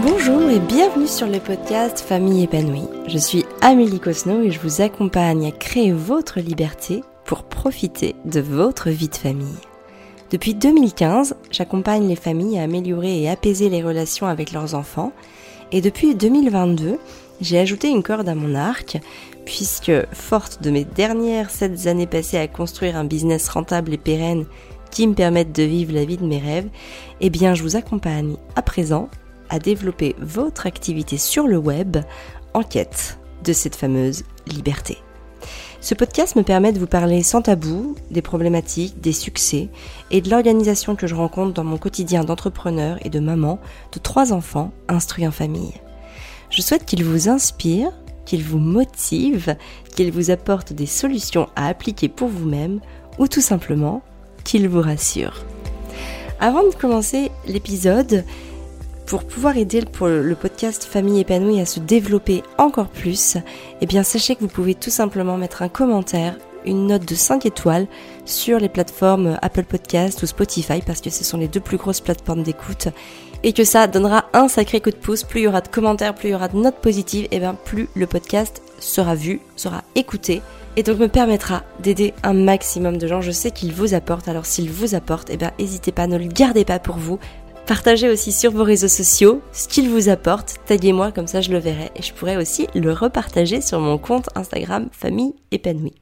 Bonjour et bienvenue sur le podcast Famille épanouie. Je suis Amélie Cosno et je vous accompagne à créer votre liberté pour profiter de votre vie de famille. Depuis 2015, j'accompagne les familles à améliorer et apaiser les relations avec leurs enfants et depuis 2022, j'ai ajouté une corde à mon arc puisque, forte de mes dernières 7 années passées à construire un business rentable et pérenne qui me permettent de vivre la vie de mes rêves, eh bien je vous accompagne à présent à développer votre activité sur le web en quête de cette fameuse liberté. Ce podcast me permet de vous parler sans tabou des problématiques, des succès et de l'organisation que je rencontre dans mon quotidien d'entrepreneur et de maman de trois enfants instruits en famille. Je souhaite qu'il vous inspire, qu'il vous motive, qu'il vous apporte des solutions à appliquer pour vous-même ou tout simplement qu'il vous rassure. Avant de commencer l'épisode, pour pouvoir aider le podcast Famille épanouie à se développer encore plus, eh sachez que vous pouvez tout simplement mettre un commentaire, une note de 5 étoiles sur les plateformes Apple Podcast ou Spotify parce que ce sont les deux plus grosses plateformes d'écoute et que ça donnera un sacré coup de pouce. Plus il y aura de commentaires, plus il y aura de notes positives, et eh bien plus le podcast sera vu, sera écouté et donc me permettra d'aider un maximum de gens. Je sais qu'il vous apporte, alors s'il vous apporte, eh bien n'hésitez pas, ne le gardez pas pour vous. Partagez aussi sur vos réseaux sociaux ce qu'il vous apporte, taguez-moi comme ça je le verrai et je pourrai aussi le repartager sur mon compte Instagram Famille épanouie.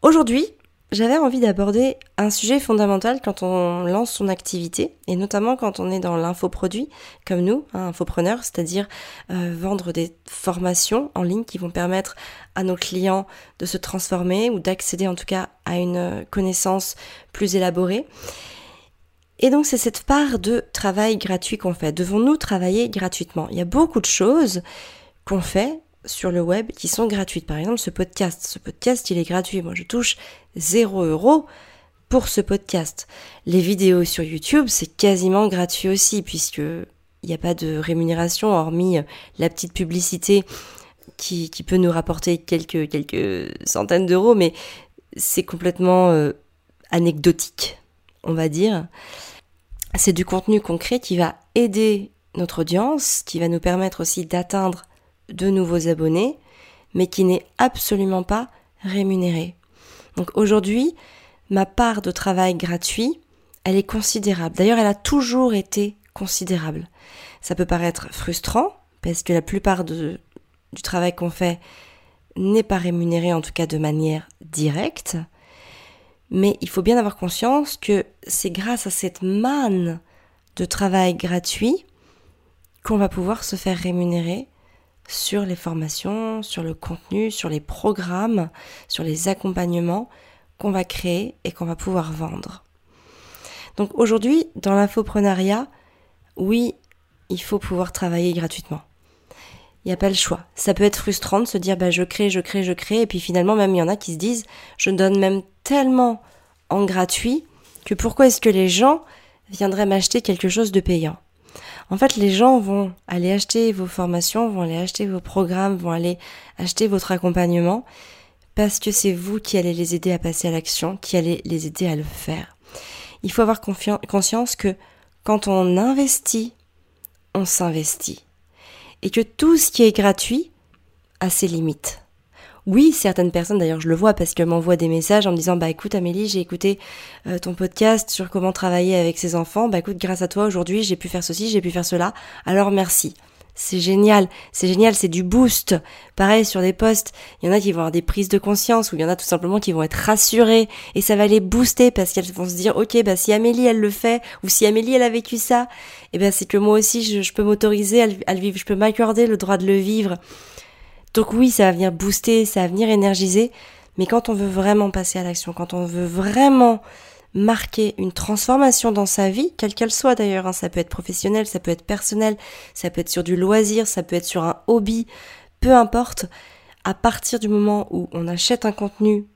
Aujourd'hui, j'avais envie d'aborder un sujet fondamental quand on lance son activité et notamment quand on est dans l'infoproduit comme nous, un infopreneur, c'est-à-dire euh, vendre des formations en ligne qui vont permettre à nos clients de se transformer ou d'accéder en tout cas à une connaissance plus élaborée. Et donc c'est cette part de travail gratuit qu'on fait. Devons-nous travailler gratuitement? Il y a beaucoup de choses qu'on fait sur le web qui sont gratuites. Par exemple, ce podcast. Ce podcast, il est gratuit. Moi, je touche 0 euros pour ce podcast. Les vidéos sur YouTube, c'est quasiment gratuit aussi, puisque il n'y a pas de rémunération, hormis la petite publicité qui, peut nous rapporter quelques, quelques centaines d'euros, mais c'est complètement euh, anecdotique, on va dire c'est du contenu concret qui va aider notre audience, qui va nous permettre aussi d'atteindre de nouveaux abonnés, mais qui n'est absolument pas rémunéré. Donc aujourd'hui, ma part de travail gratuit, elle est considérable. D'ailleurs, elle a toujours été considérable. Ça peut paraître frustrant, parce que la plupart du travail qu'on fait n'est pas rémunéré, en tout cas de manière directe. Mais il faut bien avoir conscience que c'est grâce à cette manne de travail gratuit qu'on va pouvoir se faire rémunérer sur les formations, sur le contenu, sur les programmes, sur les accompagnements qu'on va créer et qu'on va pouvoir vendre. Donc aujourd'hui, dans l'infoprenariat, oui, il faut pouvoir travailler gratuitement. Il n'y a pas le choix. Ça peut être frustrant de se dire bah, je crée, je crée, je crée, et puis finalement même il y en a qui se disent je donne même tellement en gratuit que pourquoi est-ce que les gens viendraient m'acheter quelque chose de payant? En fait, les gens vont aller acheter vos formations, vont aller acheter vos programmes, vont aller acheter votre accompagnement parce que c'est vous qui allez les aider à passer à l'action, qui allez les aider à le faire. Il faut avoir conscience que quand on investit, on s'investit et que tout ce qui est gratuit a ses limites. Oui, certaines personnes, d'ailleurs je le vois parce qu'elles m'envoient des messages en me disant bah écoute Amélie, j'ai écouté euh, ton podcast sur comment travailler avec ses enfants, bah écoute grâce à toi aujourd'hui j'ai pu faire ceci, j'ai pu faire cela, alors merci. C'est génial, c'est génial, c'est du boost. Pareil sur des posts, il y en a qui vont avoir des prises de conscience ou il y en a tout simplement qui vont être rassurés et ça va les booster parce qu'elles vont se dire ok bah si Amélie elle le fait ou si Amélie elle a vécu ça, eh ben c'est que moi aussi je, peux m'autoriser à, le vivre, je peux m'accorder le droit de le vivre. Donc oui, ça va venir booster, ça va venir énergiser, mais quand on veut vraiment passer à l'action, quand on veut vraiment marquer une transformation dans sa vie, quelle qu'elle soit d'ailleurs, hein, ça peut être professionnel, ça peut être personnel, ça peut être sur du loisir, ça peut être sur un hobby, peu importe, à partir du moment où on achète un contenu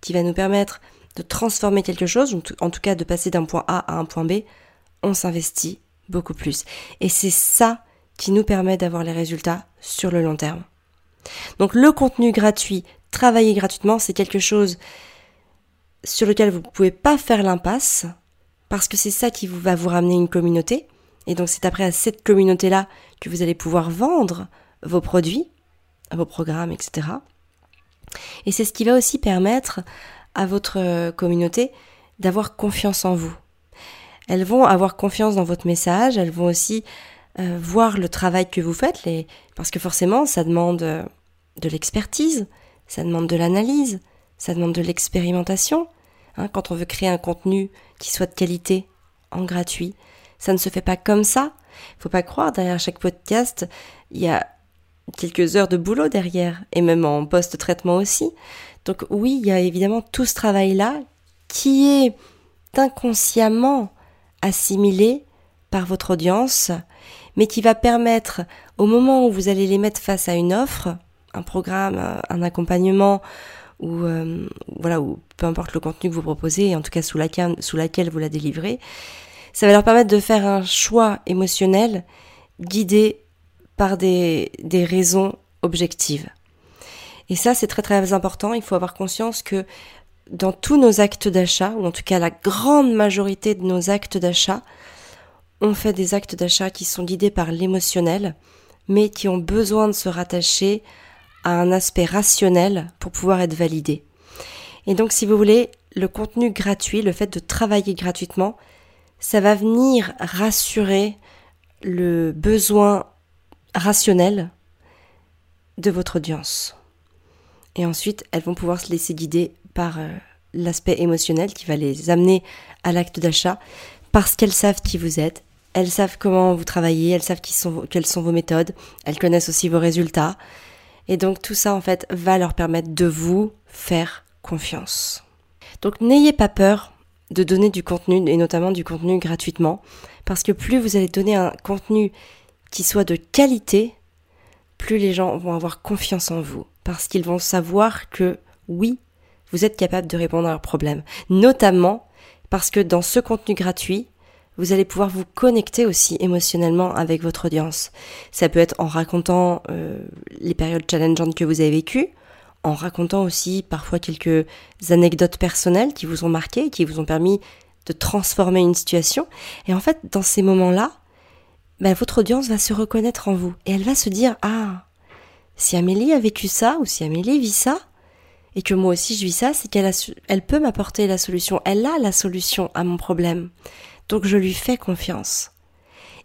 qui va nous permettre de transformer quelque chose, en tout cas de passer d'un point A à un point B, on s'investit beaucoup plus. Et c'est ça qui nous permet d'avoir les résultats sur le long terme. Donc le contenu gratuit, travailler gratuitement, c'est quelque chose sur lequel vous ne pouvez pas faire l'impasse, parce que c'est ça qui va vous ramener une communauté. Et donc c'est après à cette communauté-là que vous allez pouvoir vendre vos produits, vos programmes, etc. Et c'est ce qui va aussi permettre à votre communauté d'avoir confiance en vous. Elles vont avoir confiance dans votre message, elles vont aussi euh, voir le travail que vous faites, parce que forcément ça demande euh, de l'expertise, ça demande de l'analyse, ça demande de l'expérimentation. Hein, quand on veut créer un contenu qui soit de qualité, en gratuit, ça ne se fait pas comme ça. Faut pas croire, derrière chaque podcast, il y a quelques heures de boulot derrière, et même en post-traitement aussi. Donc oui, il y a évidemment tout ce travail-là qui est inconsciemment assimilé par votre audience, mais qui va permettre, au moment où vous allez les mettre face à une offre, un programme, un accompagnement, ou euh, voilà, ou peu importe le contenu que vous proposez, en tout cas sous laquelle, sous laquelle vous la délivrez, ça va leur permettre de faire un choix émotionnel guidé par des, des raisons objectives. Et ça, c'est très très important. Il faut avoir conscience que dans tous nos actes d'achat, ou en tout cas la grande majorité de nos actes d'achat, on fait des actes d'achat qui sont guidés par l'émotionnel, mais qui ont besoin de se rattacher à un aspect rationnel pour pouvoir être validés. Et donc, si vous voulez, le contenu gratuit, le fait de travailler gratuitement, ça va venir rassurer le besoin rationnel de votre audience. Et ensuite, elles vont pouvoir se laisser guider par euh, l'aspect émotionnel qui va les amener à l'acte d'achat parce qu'elles savent qui vous êtes, elles savent comment vous travaillez, elles savent quelles sont vos méthodes, elles connaissent aussi vos résultats. Et donc tout ça en fait va leur permettre de vous faire confiance. Donc n'ayez pas peur de donner du contenu et notamment du contenu gratuitement parce que plus vous allez donner un contenu qui soit de qualité, plus les gens vont avoir confiance en vous parce qu'ils vont savoir que oui, vous êtes capable de répondre à leurs problèmes. Notamment parce que dans ce contenu gratuit, vous allez pouvoir vous connecter aussi émotionnellement avec votre audience. Ça peut être en racontant euh, les périodes challengeantes que vous avez vécues, en racontant aussi parfois quelques anecdotes personnelles qui vous ont marqué, qui vous ont permis de transformer une situation. Et en fait, dans ces moments-là, ben, votre audience va se reconnaître en vous et elle va se dire ah si Amélie a vécu ça ou si Amélie vit ça et que moi aussi je vis ça, c'est qu'elle elle peut m'apporter la solution. Elle a la solution à mon problème. Donc je lui fais confiance.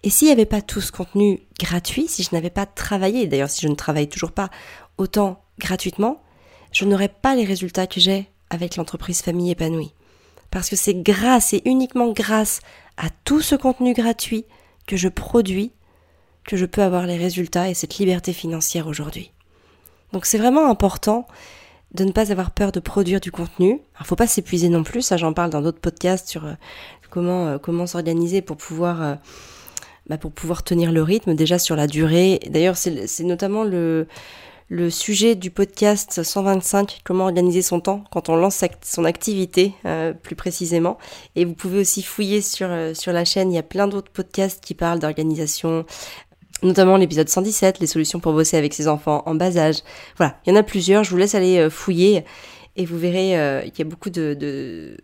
Et s'il n'y avait pas tout ce contenu gratuit, si je n'avais pas travaillé, d'ailleurs si je ne travaille toujours pas autant gratuitement, je n'aurais pas les résultats que j'ai avec l'entreprise famille épanouie. Parce que c'est grâce et uniquement grâce à tout ce contenu gratuit que je produis que je peux avoir les résultats et cette liberté financière aujourd'hui. Donc c'est vraiment important de ne pas avoir peur de produire du contenu. Il faut pas s'épuiser non plus, ça j'en parle dans d'autres podcasts sur euh, comment euh, comment s'organiser pour pouvoir euh, bah, pour pouvoir tenir le rythme déjà sur la durée. D'ailleurs c'est notamment le sujet du podcast 125, comment organiser son temps quand on lance son activité plus précisément. Et vous pouvez aussi fouiller sur, sur la chaîne, il y a plein d'autres podcasts qui parlent d'organisation, notamment l'épisode 117, les solutions pour bosser avec ses enfants en bas âge. Voilà, il y en a plusieurs, je vous laisse aller euh, fouiller et vous verrez euh, qu'il y a beaucoup de,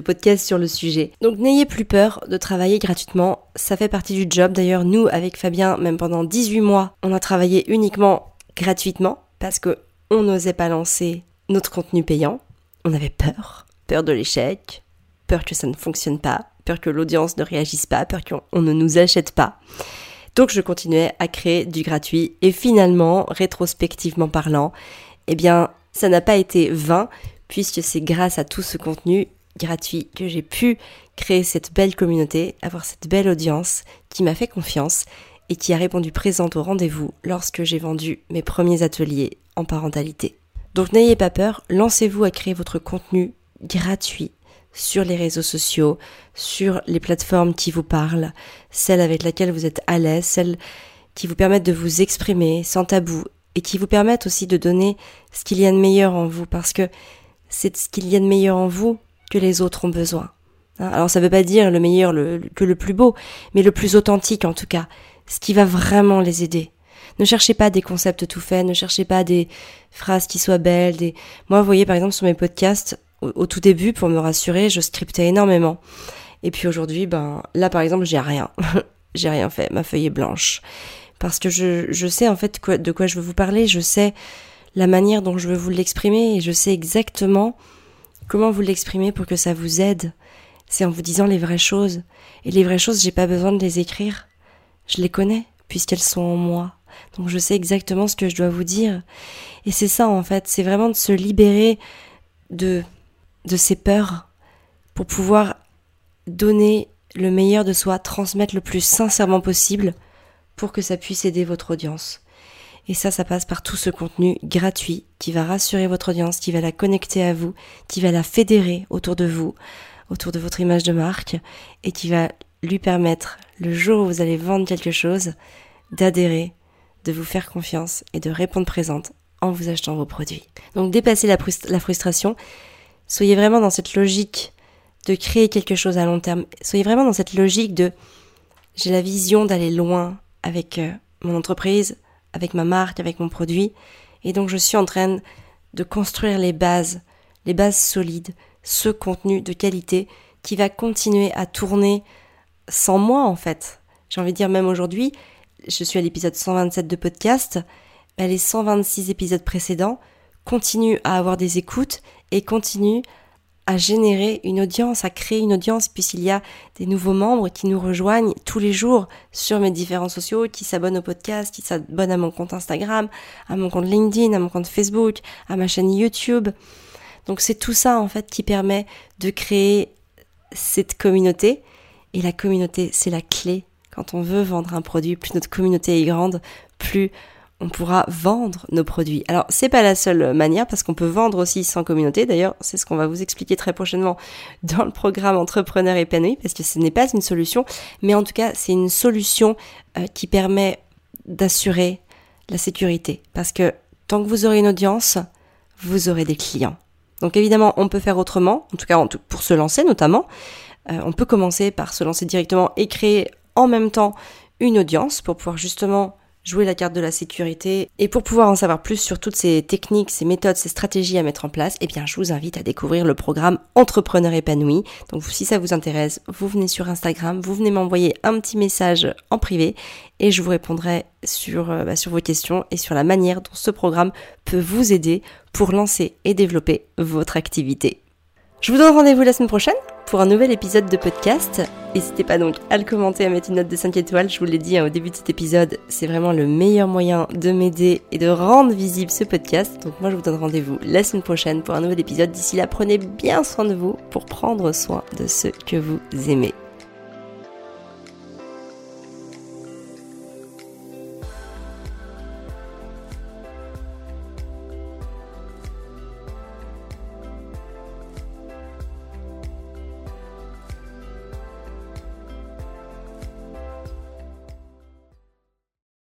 podcasts sur le sujet. Donc n'ayez plus peur de travailler gratuitement, ça fait partie du job. D'ailleurs, nous, avec Fabien, même pendant 18 mois, on a travaillé uniquement gratuitement parce que on n'osait pas lancer notre contenu payant. On avait peur, peur de l'échec, peur que ça ne fonctionne pas, peur que l'audience ne réagisse pas, peur qu'on ne nous achète pas. Donc je continuais à créer du gratuit et finalement, rétrospectivement parlant, eh bien, ça n'a pas été vain puisque c'est grâce à tout ce contenu gratuit que j'ai pu créer cette belle communauté, avoir cette belle audience qui m'a fait confiance et qui a répondu présente au rendez-vous lorsque j'ai vendu mes premiers ateliers en parentalité. Donc n'ayez pas peur, lancez-vous à créer votre contenu gratuit sur les réseaux sociaux, sur les plateformes qui vous parlent, celles avec lesquelles vous êtes à l'aise, celles qui vous permettent de vous exprimer sans tabou et qui vous permettent aussi de donner ce qu'il y a de meilleur en vous parce que c'est ce qu'il y a de meilleur en vous que les autres ont besoin. Hein, alors ça ne veut pas dire le meilleur que le plus beau, mais le plus authentique en tout cas, ce qui va vraiment les aider. Ne cherchez pas des concepts tout faits, ne cherchez pas des phrases qui soient belles. Des... Moi, vous voyez, par exemple, sur mes podcasts, au, tout début, pour me rassurer, je scriptais énormément. Et puis aujourd'hui, ben là par exemple, j'ai rien. j'ai rien fait, ma feuille est blanche. Parce que je, je sais en fait de quoi je veux vous parler, je sais la manière dont je veux vous l'exprimer et je sais exactement comment vous l'exprimer pour que ça vous aide. C'est en vous disant les vraies choses. Et les vraies choses, j'ai pas besoin de les écrire. Je les connais, puisqu'elles sont en moi. Donc je sais exactement ce que je dois vous dire. Et c'est ça en fait, c'est vraiment de se libérer de, de ces peurs pour pouvoir donner le meilleur de soi, transmettre le plus sincèrement possible pour que ça puisse aider votre audience. Et ça, ça passe par tout ce contenu gratuit qui va rassurer votre audience, qui va la connecter à vous, qui va la fédérer autour de vous, autour de votre image de marque, et qui va lui permettre, le jour où vous allez vendre quelque chose, d'adhérer, de vous faire confiance et de répondre présente en vous achetant vos produits. Donc dépassez la, frustration, soyez vraiment dans cette logique de créer quelque chose à long terme, soyez vraiment dans cette logique de j'ai la vision d'aller loin avec euh, mon entreprise, avec ma marque, avec mon produit, et donc je suis en train de construire les bases, les bases solides, ce contenu de qualité qui va continuer à tourner sans moi en fait. J'ai envie de dire même aujourd'hui, je suis à l'épisode 127 de podcast, les 126 épisodes précédents continuent à avoir des écoutes et continuent à générer une audience, à créer une audience, puisqu'il y a des nouveaux membres qui nous rejoignent tous les jours sur mes différents sociaux, qui s'abonnent au podcast, qui s'abonnent à mon compte Instagram, à mon compte LinkedIn, à mon compte Facebook, à ma chaîne YouTube. Donc c'est tout ça en fait qui permet de créer cette communauté. Et la communauté, c'est la clé. Quand on veut vendre un produit, plus notre communauté est grande, plus on pourra vendre nos produits. Alors, c'est pas la seule manière parce qu'on peut vendre aussi sans communauté. D'ailleurs, c'est ce qu'on va vous expliquer très prochainement dans le programme Entrepreneur épanoui parce que ce n'est pas une solution, mais en tout cas, c'est une solution euh, qui permet d'assurer la sécurité parce que tant que vous aurez une audience, vous aurez des clients. Donc évidemment, on peut faire autrement, en tout cas pour se lancer notamment. Euh, on peut commencer par se lancer directement et créer en même temps une audience pour pouvoir justement jouer la carte de la sécurité. Et pour pouvoir en savoir plus sur toutes ces techniques, ces méthodes, ces stratégies à mettre en place, eh bien, je vous invite à découvrir le programme Entrepreneur épanoui. Donc, si ça vous intéresse, vous venez sur Instagram, vous venez m'envoyer un petit message en privé et je vous répondrai sur, euh, bah, sur vos questions et sur la manière dont ce programme peut vous aider pour lancer et développer votre activité. Je vous donne rendez-vous la semaine prochaine pour un nouvel épisode de podcast. N'hésitez pas donc à le commenter, à mettre une note de 5 étoiles. Je vous l'ai dit hein, au début de cet épisode, c'est vraiment le meilleur moyen de m'aider et de rendre visible ce podcast. Donc moi je vous donne rendez-vous la semaine prochaine pour un nouvel épisode. D'ici là, prenez bien soin de vous pour prendre soin de ceux que vous aimez.